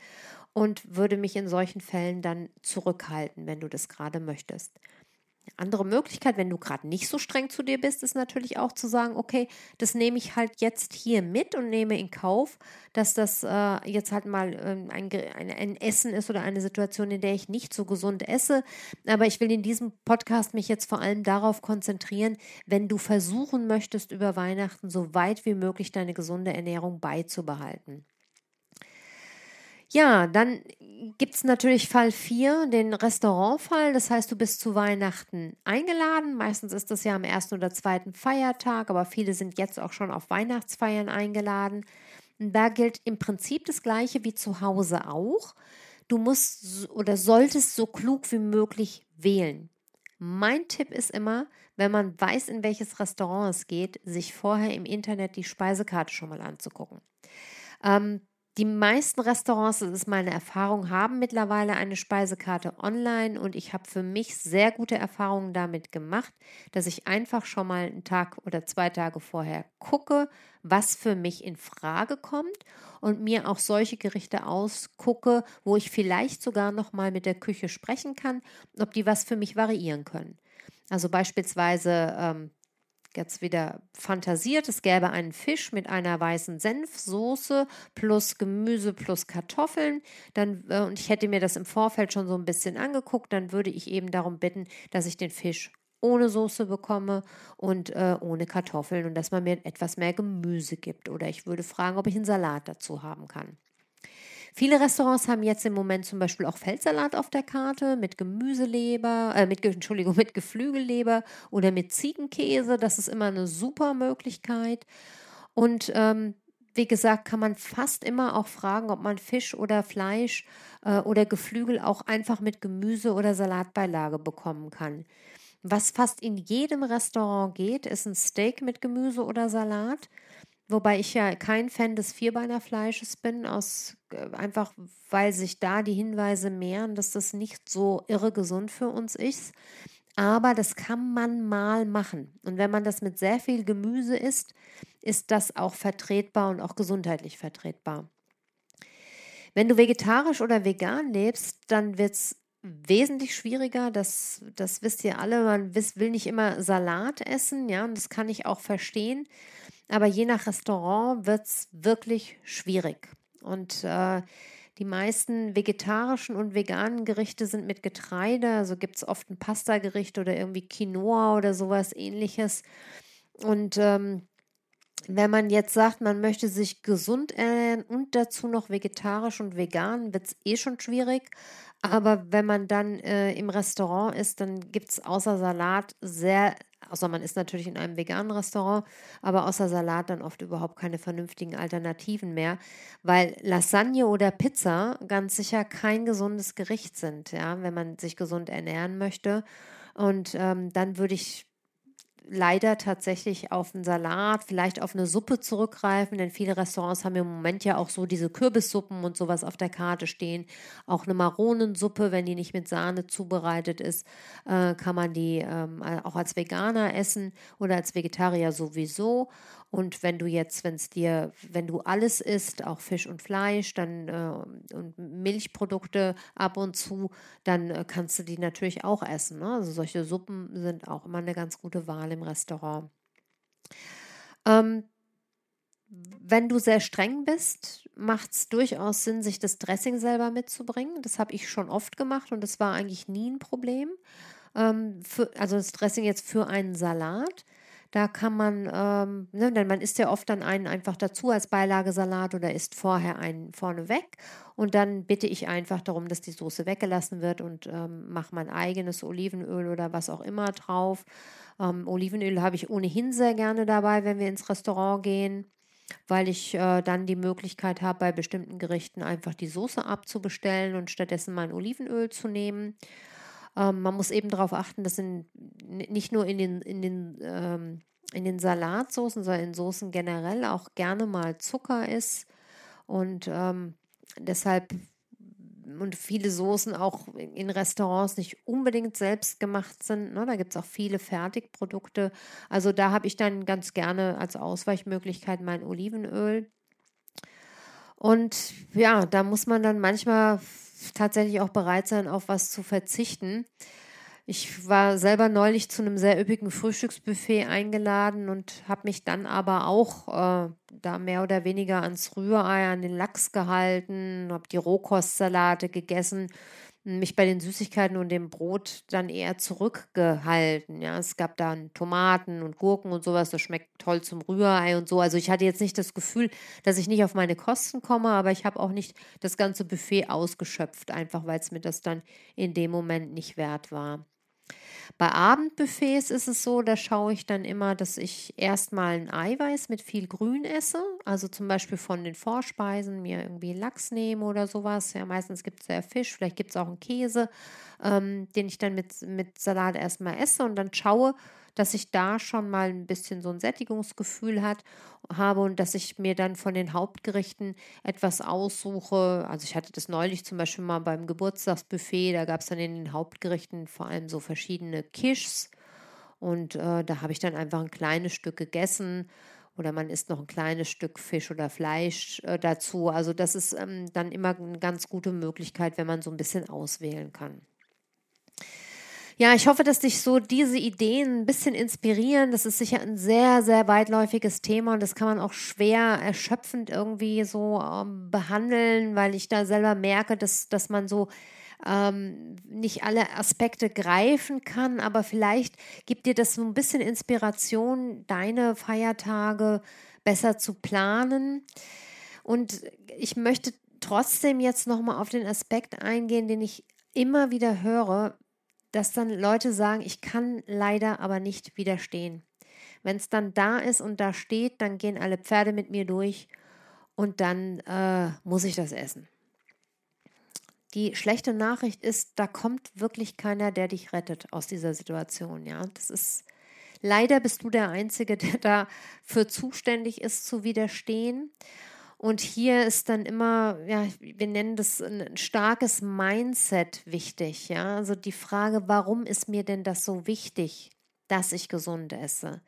und würde mich in solchen Fällen dann zurückhalten, wenn du das gerade möchtest. Andere Möglichkeit, wenn du gerade nicht so streng zu dir bist, ist natürlich auch zu sagen, okay, das nehme ich halt jetzt hier mit und nehme in Kauf, dass das äh, jetzt halt mal äh, ein, ein, ein, Essen ist oder eine Situation, in der ich nicht so gesund esse. Aber ich will in diesem Podcast mich jetzt vor allem darauf konzentrieren, wenn du versuchen möchtest, über Weihnachten so weit wie möglich deine gesunde Ernährung beizubehalten. Ja, dann gibt es natürlich Fall 4, den Restaurantfall. Das heißt, du bist zu Weihnachten eingeladen. Meistens ist das ja am ersten oder zweiten Feiertag, aber viele sind jetzt auch schon auf Weihnachtsfeiern eingeladen. Da gilt im Prinzip das Gleiche wie zu Hause auch. Du musst oder solltest so klug wie möglich wählen. Mein Tipp ist immer, wenn man weiß, in welches Restaurant es geht, sich vorher im Internet die Speisekarte schon mal anzugucken. Ähm, die meisten Restaurants, das ist meine Erfahrung, haben mittlerweile eine Speisekarte online und ich habe für mich sehr gute Erfahrungen damit gemacht, dass ich einfach schon mal einen Tag oder zwei Tage vorher gucke, was für mich in Frage kommt und mir auch solche Gerichte ausgucke, wo ich vielleicht sogar noch mal mit der Küche sprechen kann, ob die was für mich variieren können. Also beispielsweise ähm, jetzt wieder fantasiert, es gäbe einen Fisch mit einer weißen Senfsoße plus Gemüse plus Kartoffeln, dann äh, und ich hätte mir das im Vorfeld schon so ein bisschen angeguckt, dann würde ich eben darum bitten, dass ich den Fisch ohne Soße bekomme und äh, ohne Kartoffeln und dass man mir etwas mehr Gemüse gibt. Oder ich würde fragen, ob ich einen Salat dazu haben kann. Viele Restaurants haben jetzt im Moment zum Beispiel auch Feldsalat auf der Karte mit Gemüseleber, äh, mit, Entschuldigung, mit Geflügelleber oder mit Ziegenkäse. Das ist immer eine super Möglichkeit. Und ähm, wie gesagt, kann man fast immer auch fragen, ob man Fisch oder Fleisch äh, oder Geflügel auch einfach mit Gemüse oder Salatbeilage bekommen kann. Was fast in jedem Restaurant geht, ist ein Steak mit Gemüse oder Salat. Wobei ich ja kein Fan des Vierbeinerfleisches bin, aus, äh, einfach weil sich da die Hinweise mehren, dass das nicht so irre gesund für uns ist. Aber das kann man mal machen. Und wenn man das mit sehr viel Gemüse isst, ist das auch vertretbar und auch gesundheitlich vertretbar. Wenn du vegetarisch oder vegan lebst, dann wird es wesentlich schwieriger. Das, das wisst ihr alle. Man will nicht immer Salat essen, ja, und das kann ich auch verstehen. Aber je nach Restaurant wird es wirklich schwierig. Und äh, Die meisten vegetarischen und veganen Gerichte sind mit Getreide. Also gibt es oft ein Pasta-Gericht oder irgendwie Quinoa oder sowas ähnliches. Und ähm, wenn man jetzt sagt, man möchte sich gesund ernähren und dazu noch vegetarisch und vegan, wird es eh schon schwierig. Aber wenn man dann äh, im Restaurant ist, dann gibt es außer Salat sehr, außer man ist natürlich in einem veganen Restaurant, aber außer Salat dann oft überhaupt keine vernünftigen Alternativen mehr, weil Lasagne oder Pizza ganz sicher kein gesundes Gericht sind, ja, wenn man sich gesund ernähren möchte. Und ähm, dann würde ich leider tatsächlich auf einen Salat, vielleicht auf eine Suppe zurückgreifen, denn viele Restaurants haben im Moment ja auch so diese Kürbissuppen und sowas auf der Karte stehen. Auch eine Maronensuppe, wenn die nicht mit Sahne zubereitet ist, äh, kann man die ähm, auch als Veganer essen oder als Vegetarier sowieso. Und wenn du jetzt, wenn es dir, wenn du alles isst, auch Fisch und Fleisch, dann äh, und Milchprodukte ab und zu, dann äh, kannst du die natürlich auch essen. Ne? Also solche Suppen sind auch immer eine ganz gute Wahl im Restaurant. Ähm, wenn du sehr streng bist, macht es durchaus Sinn, sich das Dressing selber mitzubringen. Das habe ich schon oft gemacht und das war eigentlich nie ein Problem. Ähm, für, also das Dressing jetzt für einen Salat. Da kann man, ähm, ne, denn man isst ja oft dann einen einfach dazu als Beilagesalat oder isst vorher einen vorne weg. Und dann bitte ich einfach darum, dass die Soße weggelassen wird und ähm, mache mein eigenes Olivenöl oder was auch immer drauf. Ähm, Olivenöl habe ich ohnehin sehr gerne dabei, wenn wir ins Restaurant gehen weil ich äh, dann die Möglichkeit habe, bei bestimmten Gerichten einfach die Soße abzubestellen und stattdessen mein Olivenöl zu nehmen. Ähm, man muss eben darauf achten, dass in, nicht nur in den, in den, ähm, in den Salatsoßen, sondern in Soßen generell auch gerne mal Zucker ist. Und ähm, deshalb und viele Soßen auch in Restaurants nicht unbedingt selbst gemacht sind. Ne? Da gibt es auch viele Fertigprodukte. Also da habe ich dann ganz gerne als Ausweichmöglichkeit mein Olivenöl. Und ja, da muss man dann manchmal tatsächlich auch bereit sein, auf was zu verzichten. Ich war selber neulich zu einem sehr üppigen Frühstücksbuffet eingeladen und habe mich dann aber auch äh, da mehr oder weniger ans Rührei, an den Lachs gehalten, habe die Rohkostsalate gegessen mich bei den Süßigkeiten und dem Brot dann eher zurückgehalten. Ja, es gab dann Tomaten und Gurken und sowas, das schmeckt toll zum Rührei und so. Also ich hatte jetzt nicht das Gefühl, dass ich nicht auf meine Kosten komme, aber ich habe auch nicht das ganze Buffet ausgeschöpft, einfach weil es mir das dann in dem Moment nicht wert war. Bei Abendbuffets ist es so, da schaue ich dann immer, dass ich erstmal ein Eiweiß mit viel Grün esse. Also zum Beispiel von den Vorspeisen mir irgendwie Lachs nehme oder sowas. Ja, meistens gibt es ja Fisch, vielleicht gibt es auch einen Käse, ähm, den ich dann mit, mit Salat erstmal esse und dann schaue, dass ich da schon mal ein bisschen so ein Sättigungsgefühl hat, habe und dass ich mir dann von den Hauptgerichten etwas aussuche. Also ich hatte das neulich zum Beispiel mal beim Geburtstagsbuffet, da gab es dann in den Hauptgerichten vor allem so verschiedene Kischs und äh, da habe ich dann einfach ein kleines Stück gegessen oder man isst noch ein kleines Stück Fisch oder Fleisch äh, dazu. Also das ist ähm, dann immer eine ganz gute Möglichkeit, wenn man so ein bisschen auswählen kann. Ja, ich hoffe, dass dich so diese Ideen ein bisschen inspirieren. Das ist sicher ein sehr, sehr weitläufiges Thema und das kann man auch schwer erschöpfend irgendwie so ähm, behandeln, weil ich da selber merke, dass, dass man so ähm, nicht alle Aspekte greifen kann, aber vielleicht gibt dir das so ein bisschen Inspiration, deine Feiertage besser zu planen. Und ich möchte trotzdem jetzt nochmal auf den Aspekt eingehen, den ich immer wieder höre, dass dann Leute sagen, ich kann leider aber nicht widerstehen. Wenn es dann da ist und da steht, dann gehen alle Pferde mit mir durch und dann äh, muss ich das essen. Die schlechte Nachricht ist, da kommt wirklich keiner, der dich rettet aus dieser Situation. Ja, das ist leider bist du der Einzige, der dafür zuständig ist, zu widerstehen. Und hier ist dann immer, ja, wir nennen das ein starkes Mindset wichtig. Ja, also die Frage, warum ist mir denn das so wichtig, dass ich gesund esse?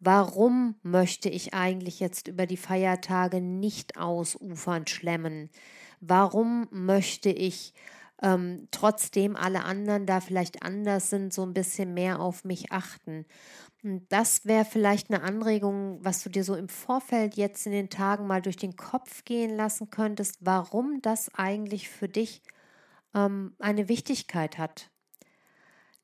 Warum möchte ich eigentlich jetzt über die Feiertage nicht ausufern schlemmen? Warum möchte ich ähm, trotzdem alle anderen da vielleicht anders sind, so ein bisschen mehr auf mich achten? Das wäre vielleicht eine Anregung, was du dir so im Vorfeld jetzt in den Tagen mal durch den Kopf gehen lassen könntest, warum das eigentlich für dich ähm, eine Wichtigkeit hat.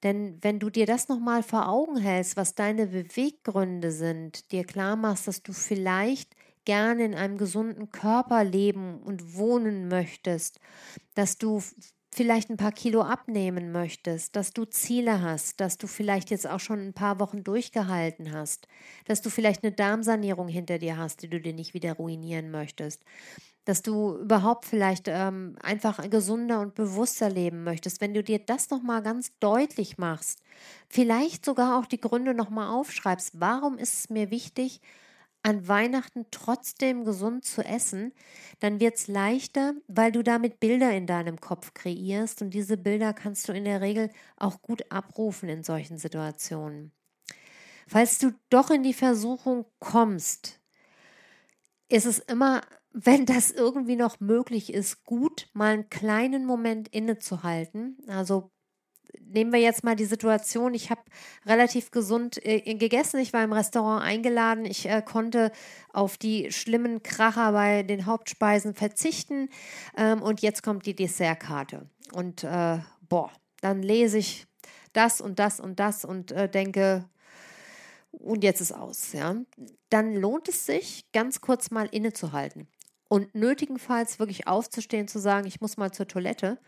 Denn wenn du dir das nochmal vor Augen hältst, was deine Beweggründe sind, dir klar machst, dass du vielleicht gerne in einem gesunden Körper leben und wohnen möchtest, dass du vielleicht ein paar Kilo abnehmen möchtest, dass du Ziele hast, dass du vielleicht jetzt auch schon ein paar Wochen durchgehalten hast, dass du vielleicht eine Darmsanierung hinter dir hast, die du dir nicht wieder ruinieren möchtest, dass du überhaupt vielleicht ähm, einfach gesunder und bewusster leben möchtest, wenn du dir das nochmal ganz deutlich machst, vielleicht sogar auch die Gründe nochmal aufschreibst, warum ist es mir wichtig, an Weihnachten trotzdem gesund zu essen, dann wird es leichter, weil du damit Bilder in deinem Kopf kreierst und diese Bilder kannst du in der Regel auch gut abrufen in solchen Situationen. Falls du doch in die Versuchung kommst, ist es immer, wenn das irgendwie noch möglich ist, gut, mal einen kleinen Moment innezuhalten. Also nehmen wir jetzt mal die Situation, ich habe relativ gesund äh, gegessen, ich war im Restaurant eingeladen, ich äh, konnte auf die schlimmen Kracher bei den Hauptspeisen verzichten. Ähm, und jetzt kommt die Dessertkarte. Und äh, boah, dann lese ich das und das und das und äh, denke, und jetzt ist aus, ja. Dann lohnt es sich, ganz kurz mal innezuhalten und nötigenfalls wirklich aufzustehen, zu sagen, ich muss mal zur Toilette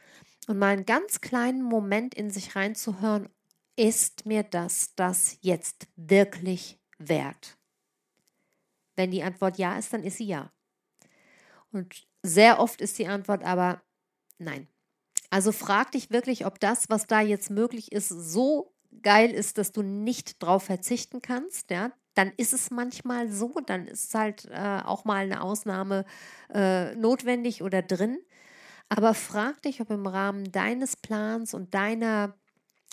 und mal einen ganz kleinen Moment in sich reinzuhören, ist mir das das jetzt wirklich wert? Wenn die Antwort ja ist, dann ist sie ja. Und sehr oft ist die Antwort aber nein. Also frag dich wirklich, ob das, was da jetzt möglich ist, so geil ist, dass du nicht drauf verzichten kannst. Ja, dann ist es manchmal so, dann ist halt äh, auch mal eine Ausnahme äh, notwendig oder drin. Aber frag dich, ob im Rahmen deines Plans und deiner,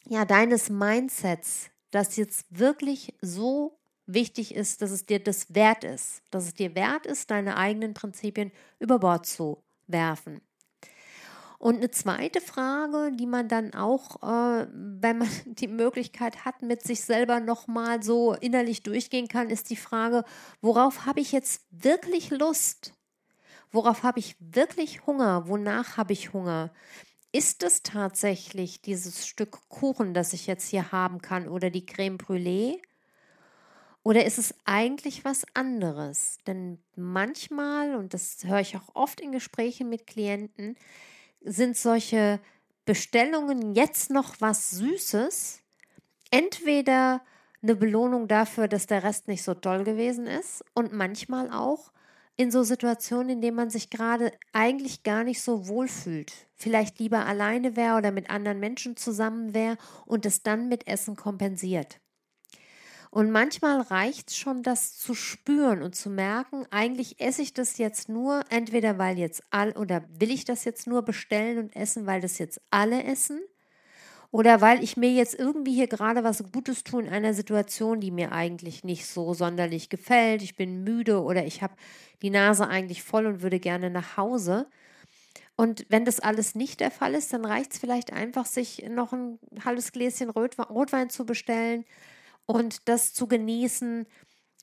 ja, deines Mindsets das jetzt wirklich so wichtig ist, dass es dir das wert ist, dass es dir wert ist, deine eigenen Prinzipien über Bord zu werfen. Und eine zweite Frage, die man dann auch, äh, wenn man die Möglichkeit hat, mit sich selber nochmal so innerlich durchgehen kann, ist die Frage, worauf habe ich jetzt wirklich Lust? Worauf habe ich wirklich Hunger? Wonach habe ich Hunger? Ist es tatsächlich dieses Stück Kuchen, das ich jetzt hier haben kann, oder die Creme Brûlée? Oder ist es eigentlich was anderes? Denn manchmal, und das höre ich auch oft in Gesprächen mit Klienten, sind solche Bestellungen jetzt noch was Süßes, entweder eine Belohnung dafür, dass der Rest nicht so toll gewesen ist und manchmal auch in so Situationen, in denen man sich gerade eigentlich gar nicht so wohl fühlt, vielleicht lieber alleine wäre oder mit anderen Menschen zusammen wäre und es dann mit Essen kompensiert. Und manchmal reicht es schon, das zu spüren und zu merken, eigentlich esse ich das jetzt nur, entweder weil jetzt all oder will ich das jetzt nur bestellen und essen, weil das jetzt alle essen oder weil ich mir jetzt irgendwie hier gerade was Gutes tue in einer Situation, die mir eigentlich nicht so sonderlich gefällt. Ich bin müde oder ich habe die Nase eigentlich voll und würde gerne nach Hause. Und wenn das alles nicht der Fall ist, dann reicht es vielleicht einfach, sich noch ein halbes Gläschen Rotwein zu bestellen und das zu genießen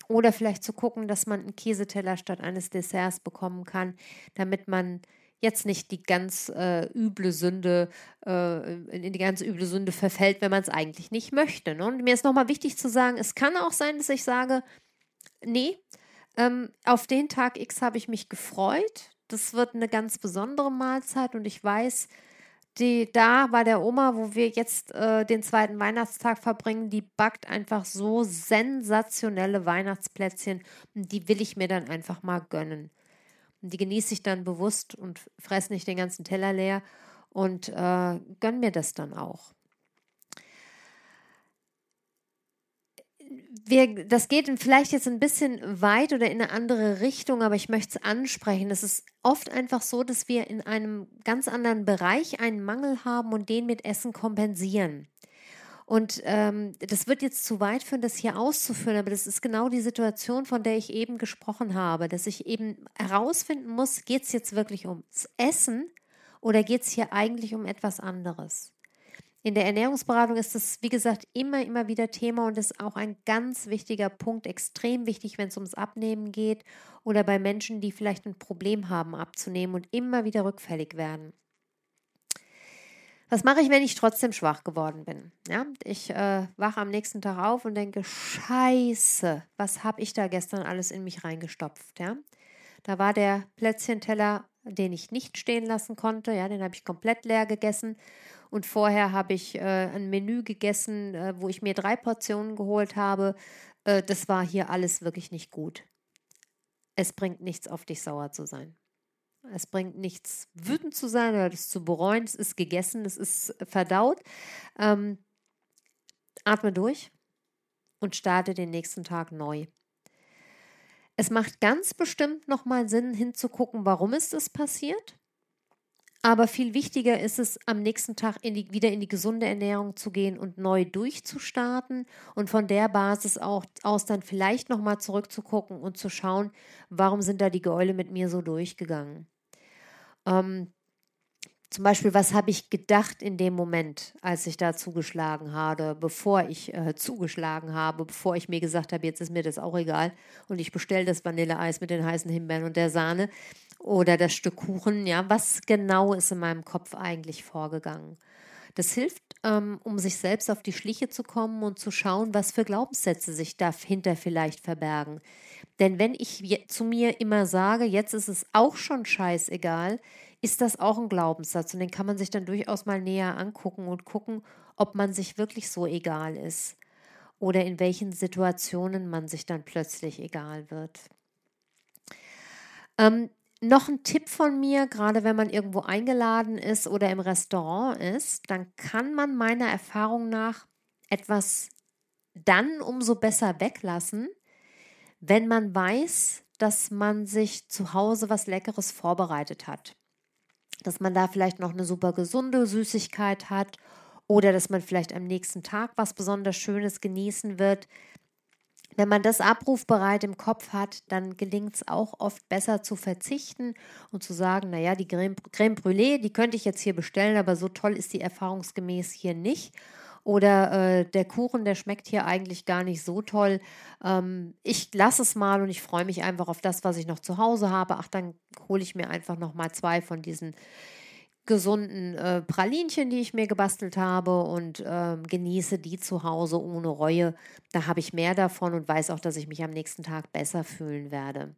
oder vielleicht zu gucken, dass man einen Käseteller statt eines Desserts bekommen kann, damit man jetzt nicht die ganz äh, üble Sünde, äh, in die ganz üble Sünde verfällt, wenn man es eigentlich nicht möchte. Ne? Und mir ist nochmal wichtig zu sagen, es kann auch sein, dass ich sage, nee, ähm, auf den Tag X habe ich mich gefreut. Das wird eine ganz besondere Mahlzeit und ich weiß, die da bei der Oma, wo wir jetzt äh, den zweiten Weihnachtstag verbringen, die backt einfach so sensationelle Weihnachtsplätzchen. Die will ich mir dann einfach mal gönnen. Die genieße ich dann bewusst und fresse nicht den ganzen Teller leer und äh, gönn mir das dann auch. Wir, das geht vielleicht jetzt ein bisschen weit oder in eine andere Richtung, aber ich möchte es ansprechen. Es ist oft einfach so, dass wir in einem ganz anderen Bereich einen Mangel haben und den mit Essen kompensieren. Und ähm, das wird jetzt zu weit führen, das hier auszuführen, aber das ist genau die Situation, von der ich eben gesprochen habe, dass ich eben herausfinden muss, geht es jetzt wirklich ums Essen oder geht es hier eigentlich um etwas anderes? In der Ernährungsberatung ist es, wie gesagt, immer, immer wieder Thema und ist auch ein ganz wichtiger Punkt, extrem wichtig, wenn es ums Abnehmen geht oder bei Menschen, die vielleicht ein Problem haben abzunehmen und immer wieder rückfällig werden. Was mache ich, wenn ich trotzdem schwach geworden bin? Ja, ich äh, wache am nächsten Tag auf und denke, scheiße, was habe ich da gestern alles in mich reingestopft? Ja, da war der Plätzchenteller, den ich nicht stehen lassen konnte. Ja, den habe ich komplett leer gegessen. Und vorher habe ich äh, ein Menü gegessen, äh, wo ich mir drei Portionen geholt habe. Äh, das war hier alles wirklich nicht gut. Es bringt nichts, auf dich sauer zu sein. Es bringt nichts, wütend zu sein oder das zu bereuen. Es ist gegessen, es ist verdaut. Ähm, atme durch und starte den nächsten Tag neu. Es macht ganz bestimmt nochmal Sinn, hinzugucken, warum ist es passiert. Aber viel wichtiger ist es, am nächsten Tag in die, wieder in die gesunde Ernährung zu gehen und neu durchzustarten und von der Basis auch aus dann vielleicht nochmal zurückzugucken und zu schauen, warum sind da die Gäule mit mir so durchgegangen. Ähm, zum Beispiel, was habe ich gedacht in dem Moment, als ich da zugeschlagen habe, bevor ich äh, zugeschlagen habe, bevor ich mir gesagt habe, jetzt ist mir das auch egal und ich bestelle das Vanilleeis mit den heißen Himbeeren und der Sahne oder das Stück Kuchen, ja, was genau ist in meinem Kopf eigentlich vorgegangen? Das hilft, ähm, um sich selbst auf die Schliche zu kommen und zu schauen, was für Glaubenssätze sich dahinter vielleicht verbergen. Denn wenn ich zu mir immer sage, jetzt ist es auch schon scheißegal, ist das auch ein Glaubenssatz und den kann man sich dann durchaus mal näher angucken und gucken, ob man sich wirklich so egal ist oder in welchen Situationen man sich dann plötzlich egal wird. Ähm, noch ein Tipp von mir, gerade wenn man irgendwo eingeladen ist oder im Restaurant ist, dann kann man meiner Erfahrung nach etwas dann umso besser weglassen, wenn man weiß, dass man sich zu Hause was Leckeres vorbereitet hat. Dass man da vielleicht noch eine super gesunde Süßigkeit hat oder dass man vielleicht am nächsten Tag was besonders Schönes genießen wird. Wenn man das abrufbereit im Kopf hat, dann gelingt es auch oft besser zu verzichten und zu sagen, naja, die Creme, Creme Brûlée, die könnte ich jetzt hier bestellen, aber so toll ist die erfahrungsgemäß hier nicht. Oder äh, der Kuchen, der schmeckt hier eigentlich gar nicht so toll. Ähm, ich lasse es mal und ich freue mich einfach auf das, was ich noch zu Hause habe. Ach, dann hole ich mir einfach noch mal zwei von diesen gesunden äh, Pralinchen, die ich mir gebastelt habe und äh, genieße die zu Hause ohne Reue. Da habe ich mehr davon und weiß auch, dass ich mich am nächsten Tag besser fühlen werde.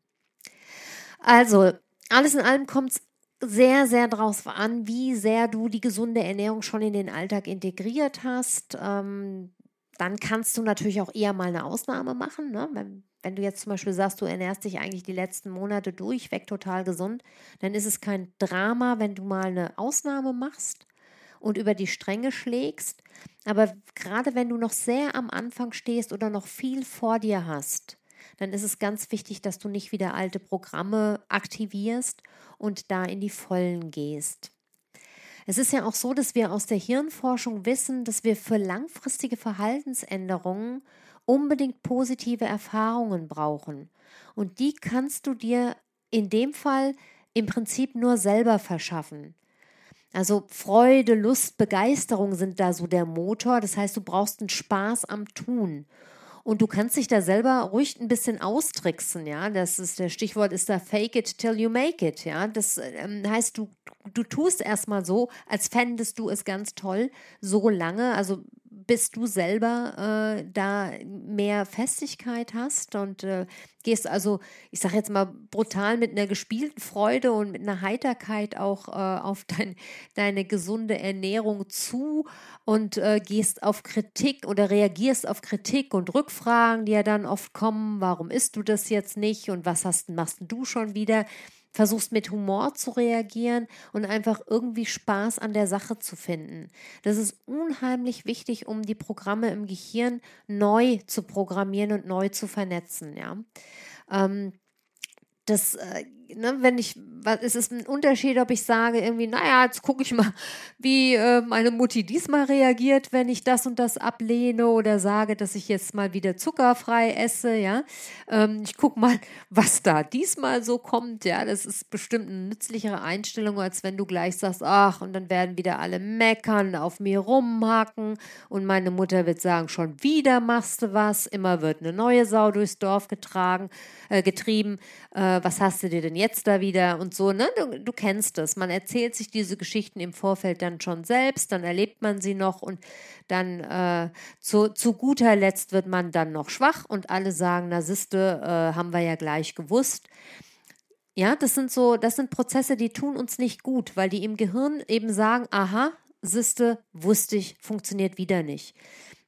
Also, alles in allem kommt es sehr, sehr darauf an, wie sehr du die gesunde Ernährung schon in den Alltag integriert hast. Ähm, dann kannst du natürlich auch eher mal eine Ausnahme machen. Ne? Wenn du jetzt zum Beispiel sagst, du ernährst dich eigentlich die letzten Monate durchweg total gesund, dann ist es kein Drama, wenn du mal eine Ausnahme machst und über die Stränge schlägst. Aber gerade wenn du noch sehr am Anfang stehst oder noch viel vor dir hast, dann ist es ganz wichtig, dass du nicht wieder alte Programme aktivierst und da in die Vollen gehst. Es ist ja auch so, dass wir aus der Hirnforschung wissen, dass wir für langfristige Verhaltensänderungen unbedingt positive Erfahrungen brauchen. Und die kannst du dir in dem Fall im Prinzip nur selber verschaffen. Also Freude, Lust, Begeisterung sind da so der Motor. Das heißt, du brauchst einen Spaß am Tun. Und du kannst dich da selber ruhig ein bisschen austricksen, ja. Das ist der Stichwort ist da fake it till you make it, ja. Das ähm, heißt, du, du tust erstmal so, als fändest du es ganz toll, so lange, also bis du selber äh, da mehr Festigkeit hast und äh, gehst also, ich sage jetzt mal brutal mit einer gespielten Freude und mit einer Heiterkeit auch äh, auf dein, deine gesunde Ernährung zu und äh, gehst auf Kritik oder reagierst auf Kritik und Rückfragen, die ja dann oft kommen, warum isst du das jetzt nicht und was hast, machst du schon wieder? Versuchst mit Humor zu reagieren und einfach irgendwie Spaß an der Sache zu finden. Das ist unheimlich wichtig, um die Programme im Gehirn neu zu programmieren und neu zu vernetzen. Ja. Ähm, das äh, ne, wenn ich, es ist ein Unterschied, ob ich sage irgendwie, naja, jetzt gucke ich mal, wie äh, meine Mutti diesmal reagiert, wenn ich das und das ablehne oder sage, dass ich jetzt mal wieder zuckerfrei esse, ja. Ähm, ich gucke mal, was da diesmal so kommt, ja. Das ist bestimmt eine nützlichere Einstellung, als wenn du gleich sagst, ach, und dann werden wieder alle meckern, auf mir rumhacken und meine Mutter wird sagen, schon wieder machst du was, immer wird eine neue Sau durchs Dorf getragen, äh, getrieben, äh, was hast du dir denn jetzt da wieder und so, ne? Du, du kennst es. Man erzählt sich diese Geschichten im Vorfeld dann schon selbst, dann erlebt man sie noch und dann äh, zu, zu guter Letzt wird man dann noch schwach und alle sagen, na siehste, äh, haben wir ja gleich gewusst. Ja, das sind so, das sind Prozesse, die tun uns nicht gut, weil die im Gehirn eben sagen, aha, siehste, wusste ich, funktioniert wieder nicht.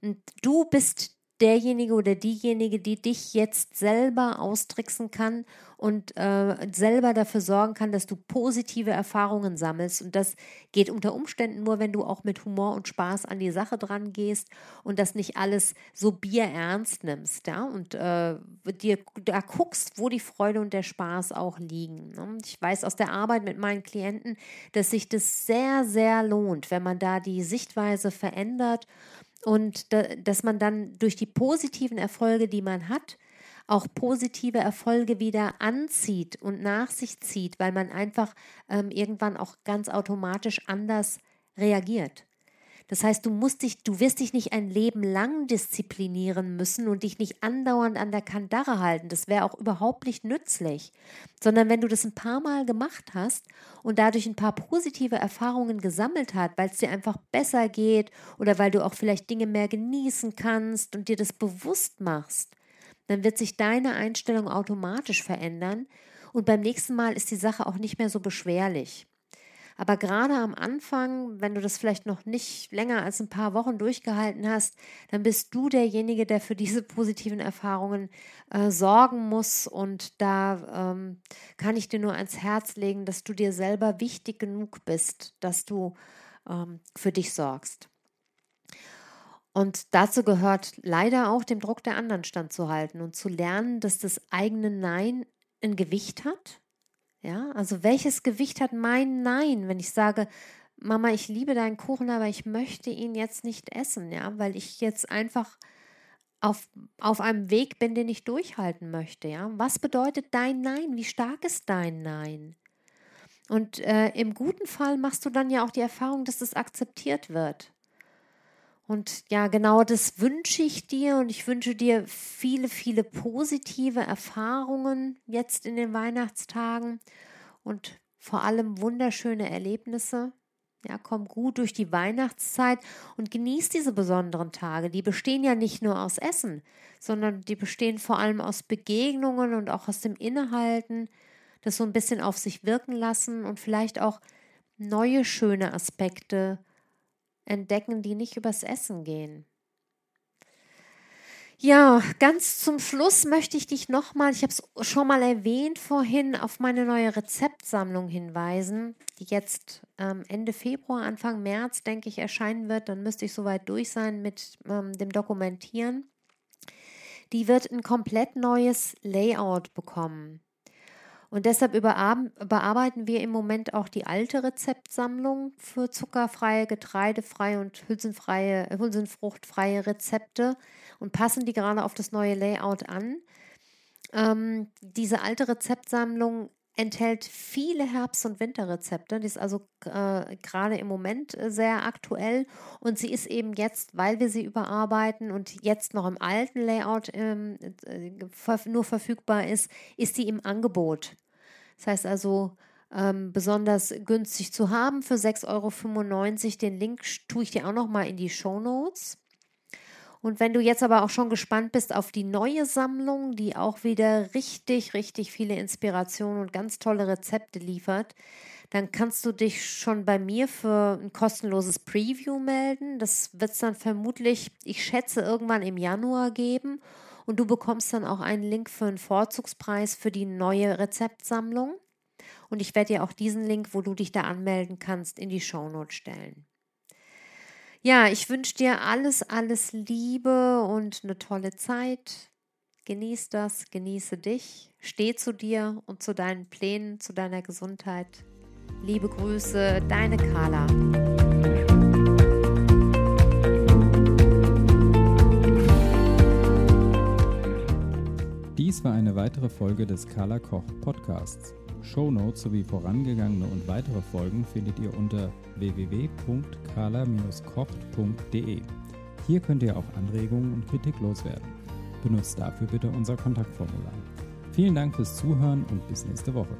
Und du bist derjenige oder diejenige, die dich jetzt selber austricksen kann und äh, selber dafür sorgen kann, dass du positive Erfahrungen sammelst. Und das geht unter Umständen nur, wenn du auch mit Humor und Spaß an die Sache dran gehst und das nicht alles so bierernst nimmst, ja, und äh, dir da guckst, wo die Freude und der Spaß auch liegen. Ne? Ich weiß aus der Arbeit mit meinen Klienten, dass sich das sehr, sehr lohnt, wenn man da die Sichtweise verändert und da, dass man dann durch die positiven Erfolge, die man hat, auch positive Erfolge wieder anzieht und nach sich zieht, weil man einfach ähm, irgendwann auch ganz automatisch anders reagiert. Das heißt, du musst dich, du wirst dich nicht ein Leben lang disziplinieren müssen und dich nicht andauernd an der Kandare halten. Das wäre auch überhaupt nicht nützlich. Sondern wenn du das ein paar Mal gemacht hast und dadurch ein paar positive Erfahrungen gesammelt hast, weil es dir einfach besser geht oder weil du auch vielleicht Dinge mehr genießen kannst und dir das bewusst machst, dann wird sich deine Einstellung automatisch verändern und beim nächsten Mal ist die Sache auch nicht mehr so beschwerlich. Aber gerade am Anfang, wenn du das vielleicht noch nicht länger als ein paar Wochen durchgehalten hast, dann bist du derjenige, der für diese positiven Erfahrungen äh, sorgen muss. Und da ähm, kann ich dir nur ans Herz legen, dass du dir selber wichtig genug bist, dass du ähm, für dich sorgst. Und dazu gehört leider auch dem Druck der anderen standzuhalten und zu lernen, dass das eigene Nein ein Gewicht hat ja, also welches Gewicht hat mein Nein, wenn ich sage, Mama, ich liebe deinen Kuchen, aber ich möchte ihn jetzt nicht essen, ja, weil ich jetzt einfach auf, auf einem Weg bin, den ich durchhalten möchte, ja. Was bedeutet dein Nein? Wie stark ist dein Nein? Und äh, im guten Fall machst du dann ja auch die Erfahrung, dass es akzeptiert wird. Und ja, genau das wünsche ich dir und ich wünsche dir viele, viele positive Erfahrungen jetzt in den Weihnachtstagen und vor allem wunderschöne Erlebnisse. Ja, komm gut durch die Weihnachtszeit und genieß diese besonderen Tage. Die bestehen ja nicht nur aus Essen, sondern die bestehen vor allem aus Begegnungen und auch aus dem Innehalten, das so ein bisschen auf sich wirken lassen und vielleicht auch neue schöne Aspekte entdecken, die nicht übers Essen gehen. Ja, ganz zum Schluss möchte ich dich nochmal, ich habe es schon mal erwähnt vorhin, auf meine neue Rezeptsammlung hinweisen, die jetzt ähm, Ende Februar, Anfang März, denke ich, erscheinen wird. Dann müsste ich soweit durch sein mit ähm, dem Dokumentieren. Die wird ein komplett neues Layout bekommen. Und deshalb überarbeiten wir im Moment auch die alte Rezeptsammlung für zuckerfreie, getreidefreie und hülsenfreie, hülsenfruchtfreie Rezepte und passen die gerade auf das neue Layout an. Ähm, diese alte Rezeptsammlung enthält viele Herbst- und Winterrezepte. Die ist also äh, gerade im Moment äh, sehr aktuell und sie ist eben jetzt, weil wir sie überarbeiten und jetzt noch im alten Layout ähm, äh, nur verfügbar ist, ist sie im Angebot. Das heißt also, ähm, besonders günstig zu haben für 6,95 Euro. Den Link tue ich dir auch noch mal in die Show Notes. Und wenn du jetzt aber auch schon gespannt bist auf die neue Sammlung, die auch wieder richtig, richtig viele Inspirationen und ganz tolle Rezepte liefert, dann kannst du dich schon bei mir für ein kostenloses Preview melden. Das wird es dann vermutlich, ich schätze, irgendwann im Januar geben und du bekommst dann auch einen Link für einen Vorzugspreis für die neue Rezeptsammlung. Und ich werde dir auch diesen Link, wo du dich da anmelden kannst, in die Shownote stellen. Ja, ich wünsche dir alles, alles Liebe und eine tolle Zeit. Genieß das, genieße dich, steh zu dir und zu deinen Plänen, zu deiner Gesundheit. Liebe Grüße, deine Carla. Dies war eine weitere Folge des Carla Koch Podcasts. Shownotes sowie vorangegangene und weitere Folgen findet ihr unter www.carla-kocht.de. Hier könnt ihr auch Anregungen und Kritik loswerden. Benutzt dafür bitte unser Kontaktformular. Vielen Dank fürs Zuhören und bis nächste Woche.